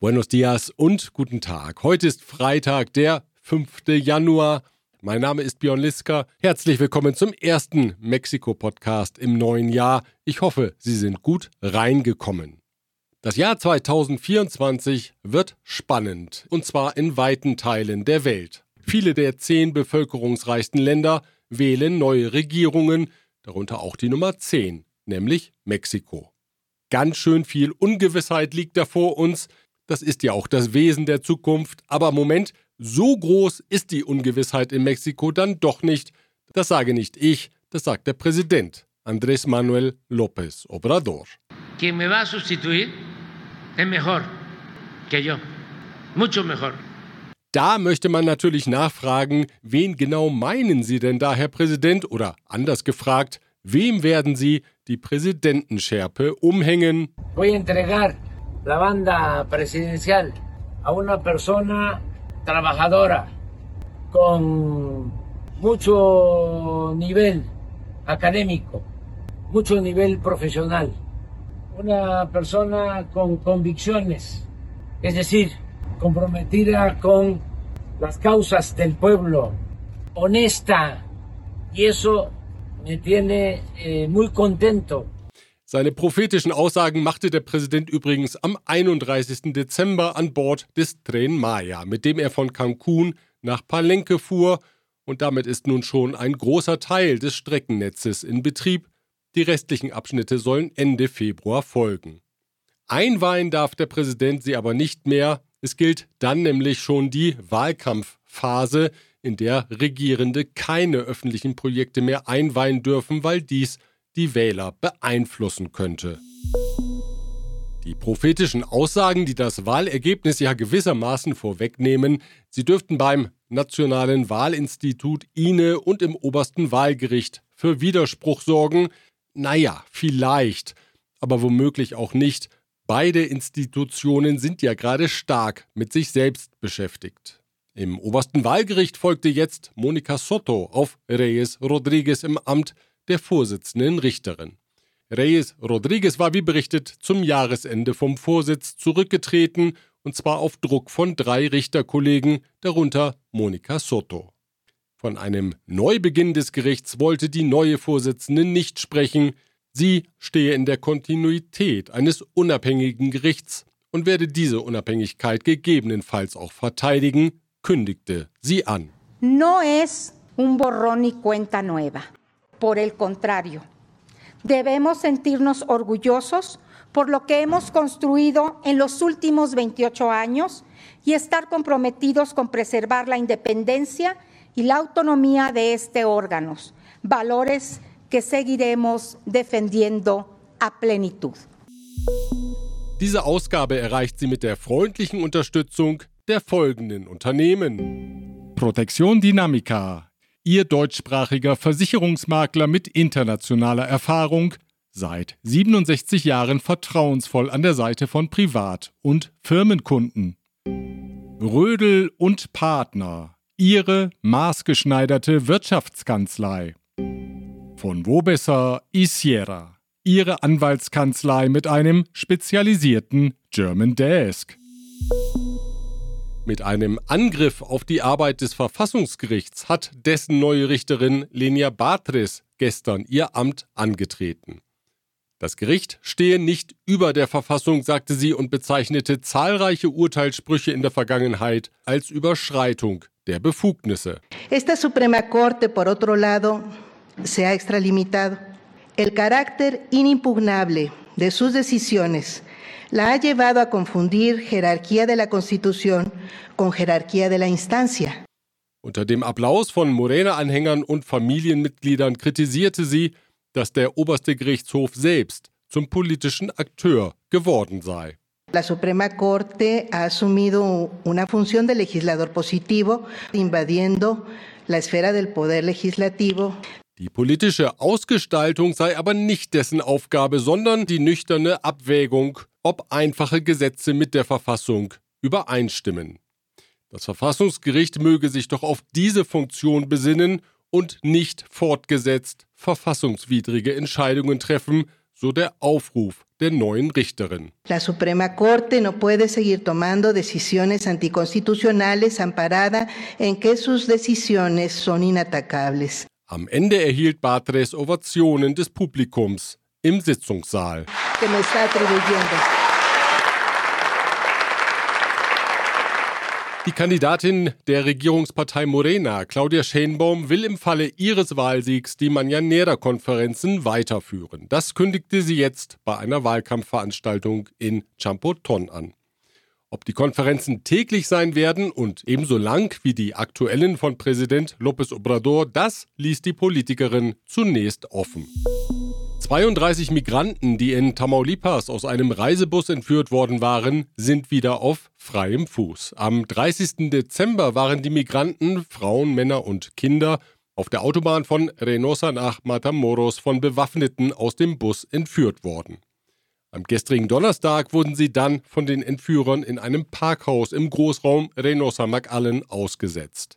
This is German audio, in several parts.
Buenos dias und guten Tag. Heute ist Freitag, der 5. Januar. Mein Name ist Björn Liska. Herzlich willkommen zum ersten Mexiko-Podcast im neuen Jahr. Ich hoffe, Sie sind gut reingekommen. Das Jahr 2024 wird spannend, und zwar in weiten Teilen der Welt. Viele der zehn bevölkerungsreichsten Länder wählen neue Regierungen, darunter auch die Nummer 10, nämlich Mexiko. Ganz schön viel Ungewissheit liegt da vor uns. Das ist ja auch das Wesen der Zukunft. Aber Moment, so groß ist die Ungewissheit in Mexiko dann doch nicht. Das sage nicht ich, das sagt der Präsident Andrés Manuel López Obrador. Quien me va a sustituir es mejor que yo, mucho mejor. Da möchte man natürlich nachfragen, wen genau meinen Sie denn da, Herr Präsident? Oder anders gefragt, wem werden Sie die Präsidentenschärpe umhängen? Voy a entregar la banda presidencial a una persona trabajadora con mucho nivel académico, mucho nivel profesional, una persona con convicciones, es decir, comprometida con las causas del pueblo, honesta, y eso me tiene eh, muy contento. Seine prophetischen Aussagen machte der Präsident übrigens am 31. Dezember an Bord des Tren Maya, mit dem er von Cancun nach Palenque fuhr, und damit ist nun schon ein großer Teil des Streckennetzes in Betrieb. Die restlichen Abschnitte sollen Ende Februar folgen. Einweihen darf der Präsident sie aber nicht mehr. Es gilt dann nämlich schon die Wahlkampfphase, in der Regierende keine öffentlichen Projekte mehr einweihen dürfen, weil dies die Wähler beeinflussen könnte. Die prophetischen Aussagen, die das Wahlergebnis ja gewissermaßen vorwegnehmen, sie dürften beim Nationalen Wahlinstitut INE und im obersten Wahlgericht für Widerspruch sorgen. Naja, vielleicht, aber womöglich auch nicht. Beide Institutionen sind ja gerade stark mit sich selbst beschäftigt. Im obersten Wahlgericht folgte jetzt Monica Soto auf Reyes Rodriguez im Amt der Vorsitzenden Richterin. Reyes Rodriguez war wie berichtet zum Jahresende vom Vorsitz zurückgetreten, und zwar auf Druck von drei Richterkollegen, darunter Monica Soto. Von einem Neubeginn des Gerichts wollte die neue Vorsitzende nicht sprechen, sie stehe in der Kontinuität eines unabhängigen Gerichts und werde diese Unabhängigkeit gegebenenfalls auch verteidigen, kündigte sie an. No es un borrón y cuenta nueva. Por el contrario, debemos sentirnos orgullosos por lo que hemos construido en los últimos 28 años y estar comprometidos con preservar la independencia y la autonomía de este órgano, valores que seguiremos defendiendo a plenitud. Diese Ausgabe erreicht sie mit der freundlichen Unterstützung der folgenden Unternehmen. Protection Dynamica Ihr deutschsprachiger Versicherungsmakler mit internationaler Erfahrung, seit 67 Jahren vertrauensvoll an der Seite von Privat- und Firmenkunden. Rödel und Partner, Ihre maßgeschneiderte Wirtschaftskanzlei. Von wo besser Isiera, Ihre Anwaltskanzlei mit einem spezialisierten German Desk. Mit einem Angriff auf die Arbeit des Verfassungsgerichts hat dessen neue Richterin Lenia Batres gestern ihr Amt angetreten. Das Gericht stehe nicht über der Verfassung, sagte sie und bezeichnete zahlreiche Urteilssprüche in der Vergangenheit als Überschreitung der Befugnisse. Esta Suprema Corte, por otro lado, se ha extralimitado. El carácter inimpugnable de sus decisiones la ha llevado a confundir jerarquía de la Constitución con jerarquía de la instancia. Unter dem Applaus von Morena-Anhängern und Familienmitgliedern kritisierte sie, dass der oberste Gerichtshof selbst zum politischen Akteur geworden sei. La Suprema Corte ha asumido una función de legislador positivo, invadiendo la esfera del poder legislativo. Die politische Ausgestaltung sei aber nicht dessen Aufgabe, sondern die nüchterne Abwägung, ob einfache Gesetze mit der Verfassung übereinstimmen. Das Verfassungsgericht möge sich doch auf diese Funktion besinnen und nicht fortgesetzt verfassungswidrige Entscheidungen treffen, so der Aufruf der neuen Richterin. La Suprema Corte no puede seguir tomando decisiones anticonstitucionales amparada en que sus decisiones son inatacables. Am Ende erhielt Batres Ovationen des Publikums im Sitzungssaal. Die Kandidatin der Regierungspartei Morena, Claudia Schenbaum, will im Falle ihres Wahlsiegs die Mañanera-Konferenzen weiterführen. Das kündigte sie jetzt bei einer Wahlkampfveranstaltung in Champoton an. Ob die Konferenzen täglich sein werden und ebenso lang wie die aktuellen von Präsident López Obrador, das ließ die Politikerin zunächst offen. 32 Migranten, die in Tamaulipas aus einem Reisebus entführt worden waren, sind wieder auf freiem Fuß. Am 30. Dezember waren die Migranten, Frauen, Männer und Kinder, auf der Autobahn von Reynosa nach Matamoros von Bewaffneten aus dem Bus entführt worden. Am gestrigen Donnerstag wurden sie dann von den Entführern in einem Parkhaus im Großraum Reynosa McAllen ausgesetzt.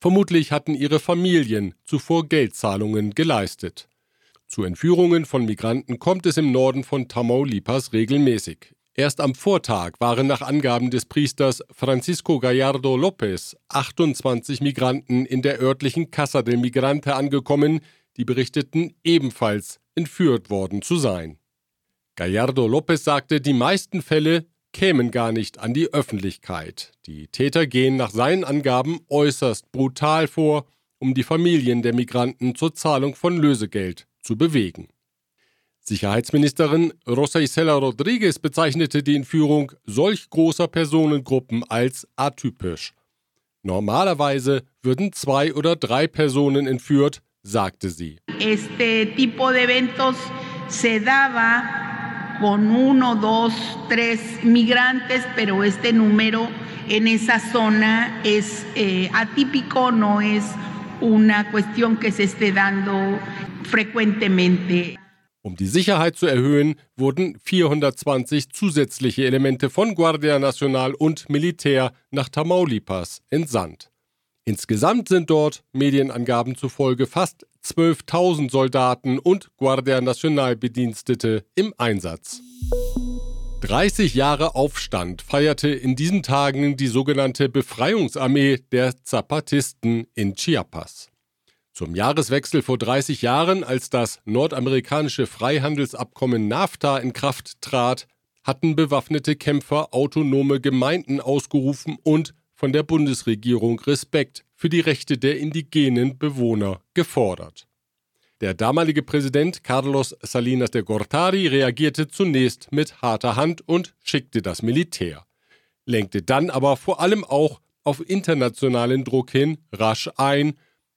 Vermutlich hatten ihre Familien zuvor Geldzahlungen geleistet. Zu Entführungen von Migranten kommt es im Norden von Tamaulipas regelmäßig. Erst am Vortag waren nach Angaben des Priesters Francisco Gallardo López 28 Migranten in der örtlichen Casa del Migrante angekommen, die berichteten ebenfalls entführt worden zu sein. Gallardo López sagte, die meisten Fälle kämen gar nicht an die Öffentlichkeit. Die Täter gehen nach seinen Angaben äußerst brutal vor, um die Familien der Migranten zur Zahlung von Lösegeld zu bewegen. Sicherheitsministerin Rosa Isela Rodriguez bezeichnete die Entführung solch großer Personengruppen als atypisch. Normalerweise würden zwei oder drei Personen entführt, sagte sie. Este tipo de eventos se daba con uno, dos, tres migrantes, pero este número en esa zona es eh, atípico, no es una cuestión que se esté dando frecuentemente. Um die Sicherheit zu erhöhen, wurden 420 zusätzliche Elemente von Guardia Nacional und Militär nach Tamaulipas entsandt. Insgesamt sind dort, Medienangaben zufolge, fast 12.000 Soldaten und Guardia Nacional Bedienstete im Einsatz. 30 Jahre Aufstand feierte in diesen Tagen die sogenannte Befreiungsarmee der Zapatisten in Chiapas. Zum Jahreswechsel vor 30 Jahren, als das nordamerikanische Freihandelsabkommen NAFTA in Kraft trat, hatten bewaffnete Kämpfer autonome Gemeinden ausgerufen und von der Bundesregierung Respekt für die Rechte der indigenen Bewohner gefordert. Der damalige Präsident Carlos Salinas de Gortari reagierte zunächst mit harter Hand und schickte das Militär, lenkte dann aber vor allem auch auf internationalen Druck hin rasch ein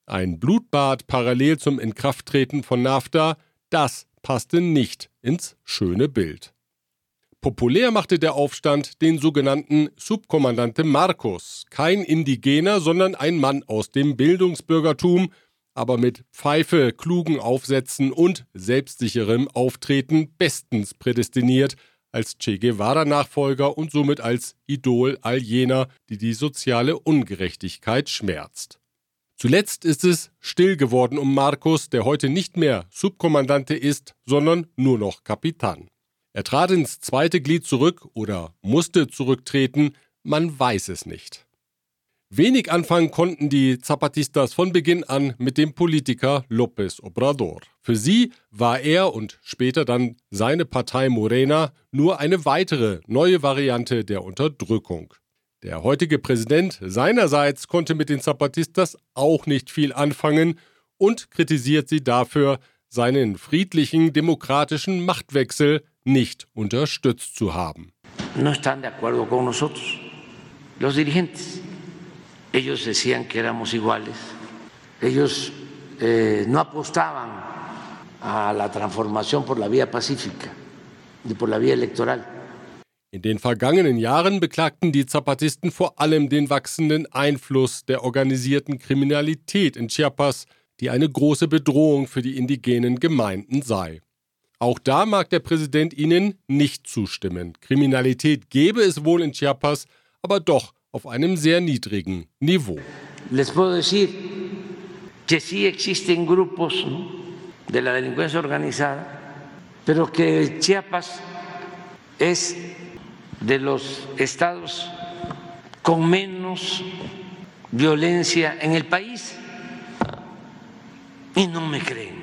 ein Blutbad parallel zum Inkrafttreten von NAFTA, das passte nicht ins schöne Bild. Populär machte der Aufstand den sogenannten Subkommandante Marcos, kein Indigener, sondern ein Mann aus dem Bildungsbürgertum, aber mit Pfeife, klugen Aufsätzen und selbstsicherem Auftreten bestens prädestiniert als Che Guevara-Nachfolger und somit als Idol all jener, die die soziale Ungerechtigkeit schmerzt. Zuletzt ist es still geworden um Markus, der heute nicht mehr Subkommandante ist, sondern nur noch Kapitän. Er trat ins zweite Glied zurück oder musste zurücktreten, man weiß es nicht. Wenig anfangen konnten die Zapatistas von Beginn an mit dem Politiker López Obrador. Für sie war er und später dann seine Partei Morena nur eine weitere neue Variante der Unterdrückung. Der heutige Präsident seinerseits konnte mit den Zapatistas auch nicht viel anfangen und kritisiert sie dafür, seinen friedlichen demokratischen Machtwechsel nicht unterstützt zu haben. No están de acuerdo con nosotros, los dirigentes. Ellos decían que éramos iguales. Ellos eh, no apostaban a la transformación por la vía pacífica ni por la vía electoral. In den vergangenen Jahren beklagten die Zapatisten vor allem den wachsenden Einfluss der organisierten Kriminalität in Chiapas, die eine große Bedrohung für die indigenen Gemeinden sei. Auch da mag der Präsident ihnen nicht zustimmen. Kriminalität gäbe es wohl in Chiapas, aber doch auf einem sehr niedrigen Niveau. Les puedo decir que sí existen grupos de la delincuencia organizada pero que Chiapas es de los estados con menos violencia en el país. Y no me creen.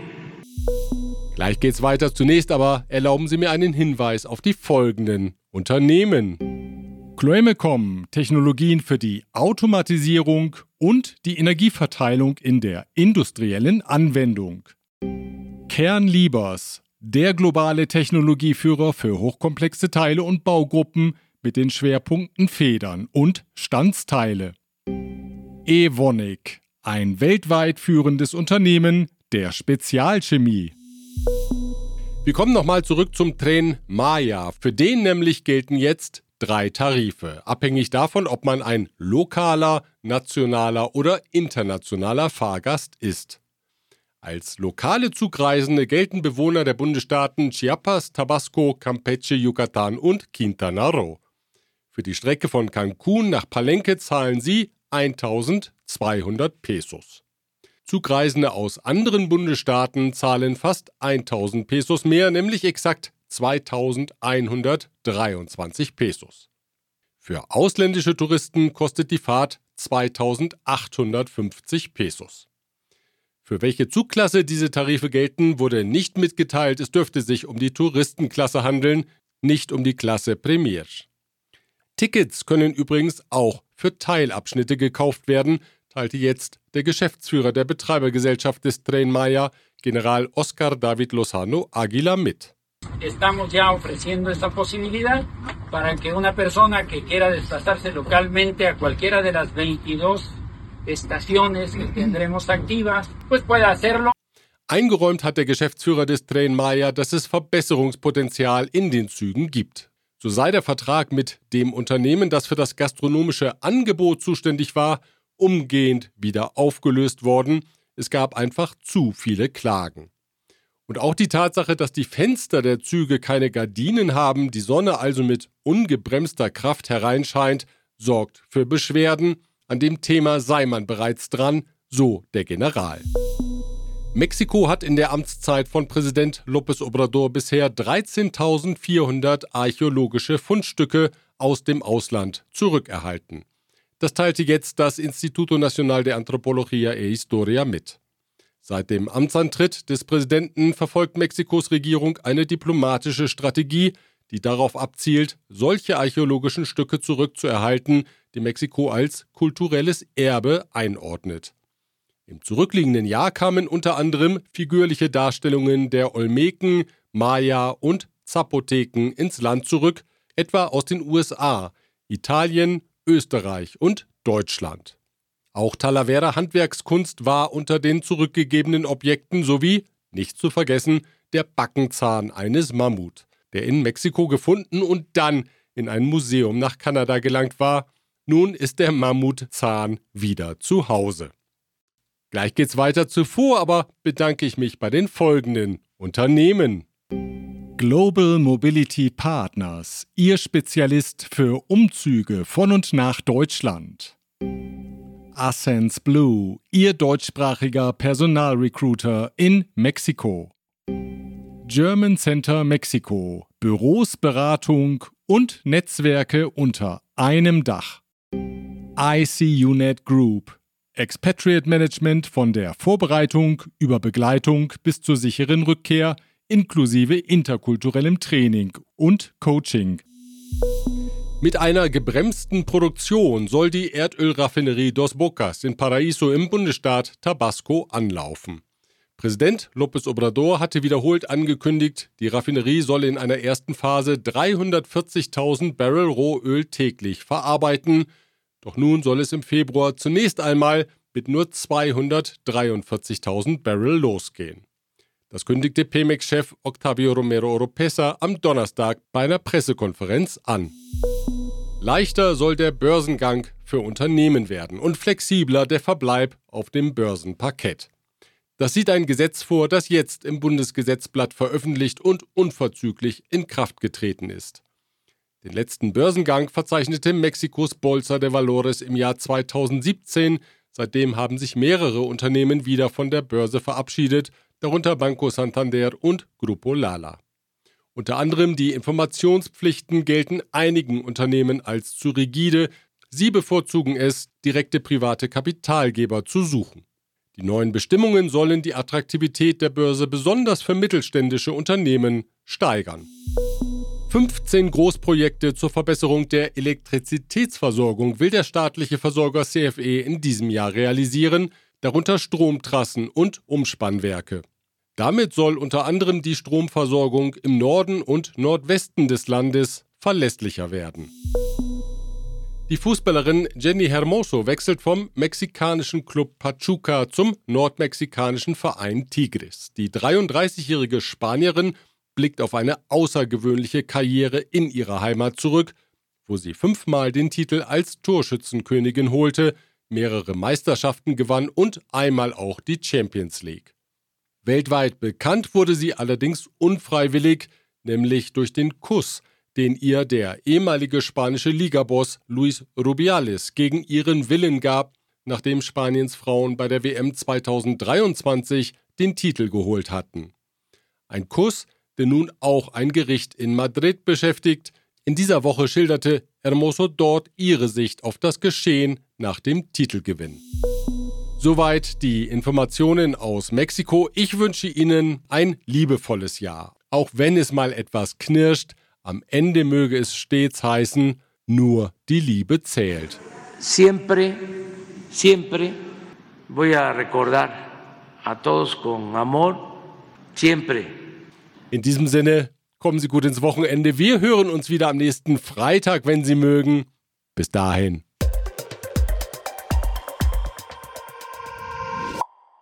Gleich geht's weiter. Zunächst aber erlauben Sie mir einen Hinweis auf die folgenden Unternehmen. Chloemecom, Technologien für die Automatisierung und die Energieverteilung in der industriellen Anwendung. Kernliebers, der globale Technologieführer für hochkomplexe Teile und Baugruppen mit den Schwerpunkten Federn und Standsteile. Evonik, ein weltweit führendes Unternehmen der Spezialchemie. Wir kommen nochmal zurück zum Tren Maya. Für den nämlich gelten jetzt drei Tarife, abhängig davon, ob man ein lokaler, nationaler oder internationaler Fahrgast ist. Als lokale Zugreisende gelten Bewohner der Bundesstaaten Chiapas, Tabasco, Campeche, Yucatan und Quintana Roo. Für die Strecke von Cancun nach Palenque zahlen sie 1200 Pesos. Zugreisende aus anderen Bundesstaaten zahlen fast 1000 Pesos mehr, nämlich exakt 2123 Pesos. Für ausländische Touristen kostet die Fahrt 2850 Pesos. Für welche Zugklasse diese Tarife gelten, wurde nicht mitgeteilt. Es dürfte sich um die Touristenklasse handeln, nicht um die Klasse Premier. Tickets können übrigens auch für Teilabschnitte gekauft werden, teilte jetzt der Geschäftsführer der Betreibergesellschaft des Tren Maya, General Oscar David Lozano Aguila, mit. Estamos ya ofreciendo esta posibilidad para que una persona que quiera desplazarse localmente a cualquiera de las 22 estaciones que tendremos activas, pues pueda hacerlo. Eingeräumt hat der Geschäftsführer des Maya, dass es Verbesserungspotenzial in den Zügen gibt. So sei der Vertrag mit dem Unternehmen, das für das gastronomische Angebot zuständig war, umgehend wieder aufgelöst worden. Es gab einfach zu viele Klagen. Und auch die Tatsache, dass die Fenster der Züge keine Gardinen haben, die Sonne also mit ungebremster Kraft hereinscheint, sorgt für Beschwerden. An dem Thema sei man bereits dran, so der General. Mexiko hat in der Amtszeit von Präsident López Obrador bisher 13.400 archäologische Fundstücke aus dem Ausland zurückerhalten. Das teilte jetzt das Instituto Nacional de Antropología e Historia mit. Seit dem Amtsantritt des Präsidenten verfolgt Mexikos Regierung eine diplomatische Strategie, die darauf abzielt, solche archäologischen Stücke zurückzuerhalten, die Mexiko als kulturelles Erbe einordnet. Im zurückliegenden Jahr kamen unter anderem figürliche Darstellungen der Olmeken, Maya und Zapoteken ins Land zurück, etwa aus den USA, Italien, Österreich und Deutschland. Auch Talavera Handwerkskunst war unter den zurückgegebenen Objekten sowie, nicht zu vergessen, der Backenzahn eines Mammut, der in Mexiko gefunden und dann in ein Museum nach Kanada gelangt war. Nun ist der Mammutzahn wieder zu Hause. Gleich geht's weiter zuvor, aber bedanke ich mich bei den folgenden Unternehmen. Global Mobility Partners, Ihr Spezialist für Umzüge von und nach Deutschland. Ascens Blue, Ihr deutschsprachiger Personalrecruiter in Mexiko. German Center Mexiko, Büros, Beratung und Netzwerke unter einem Dach. ICUNET Group, Expatriate Management von der Vorbereitung über Begleitung bis zur sicheren Rückkehr – inklusive interkulturellem Training und Coaching. Mit einer gebremsten Produktion soll die Erdölraffinerie Dos Bocas in Paraíso im Bundesstaat Tabasco anlaufen. Präsident López Obrador hatte wiederholt angekündigt, die Raffinerie solle in einer ersten Phase 340.000 Barrel Rohöl täglich verarbeiten. Doch nun soll es im Februar zunächst einmal mit nur 243.000 Barrel losgehen. Das kündigte Pemex-Chef Octavio Romero Oropesa am Donnerstag bei einer Pressekonferenz an. Leichter soll der Börsengang für Unternehmen werden und flexibler der Verbleib auf dem Börsenparkett. Das sieht ein Gesetz vor, das jetzt im Bundesgesetzblatt veröffentlicht und unverzüglich in Kraft getreten ist. Den letzten Börsengang verzeichnete Mexikos Bolsa de Valores im Jahr 2017. Seitdem haben sich mehrere Unternehmen wieder von der Börse verabschiedet darunter Banco Santander und Grupo Lala. Unter anderem die Informationspflichten gelten einigen Unternehmen als zu rigide. Sie bevorzugen es, direkte private Kapitalgeber zu suchen. Die neuen Bestimmungen sollen die Attraktivität der Börse besonders für mittelständische Unternehmen steigern. 15 Großprojekte zur Verbesserung der Elektrizitätsversorgung will der staatliche Versorger CFE in diesem Jahr realisieren, darunter Stromtrassen und Umspannwerke. Damit soll unter anderem die Stromversorgung im Norden und Nordwesten des Landes verlässlicher werden. Die Fußballerin Jenny Hermoso wechselt vom mexikanischen Club Pachuca zum nordmexikanischen Verein Tigres. Die 33-jährige Spanierin blickt auf eine außergewöhnliche Karriere in ihrer Heimat zurück, wo sie fünfmal den Titel als Torschützenkönigin holte, mehrere Meisterschaften gewann und einmal auch die Champions League. Weltweit bekannt wurde sie allerdings unfreiwillig, nämlich durch den Kuss, den ihr der ehemalige spanische Ligaboss Luis Rubiales gegen ihren Willen gab, nachdem Spaniens Frauen bei der WM 2023 den Titel geholt hatten. Ein Kuss, der nun auch ein Gericht in Madrid beschäftigt. In dieser Woche schilderte Hermoso dort ihre Sicht auf das Geschehen nach dem Titelgewinn. Soweit die Informationen aus Mexiko. Ich wünsche Ihnen ein liebevolles Jahr. Auch wenn es mal etwas knirscht, am Ende möge es stets heißen, nur die Liebe zählt. Siempre, siempre voy a recordar a todos con amor, siempre. In diesem Sinne, kommen Sie gut ins Wochenende. Wir hören uns wieder am nächsten Freitag, wenn Sie mögen. Bis dahin.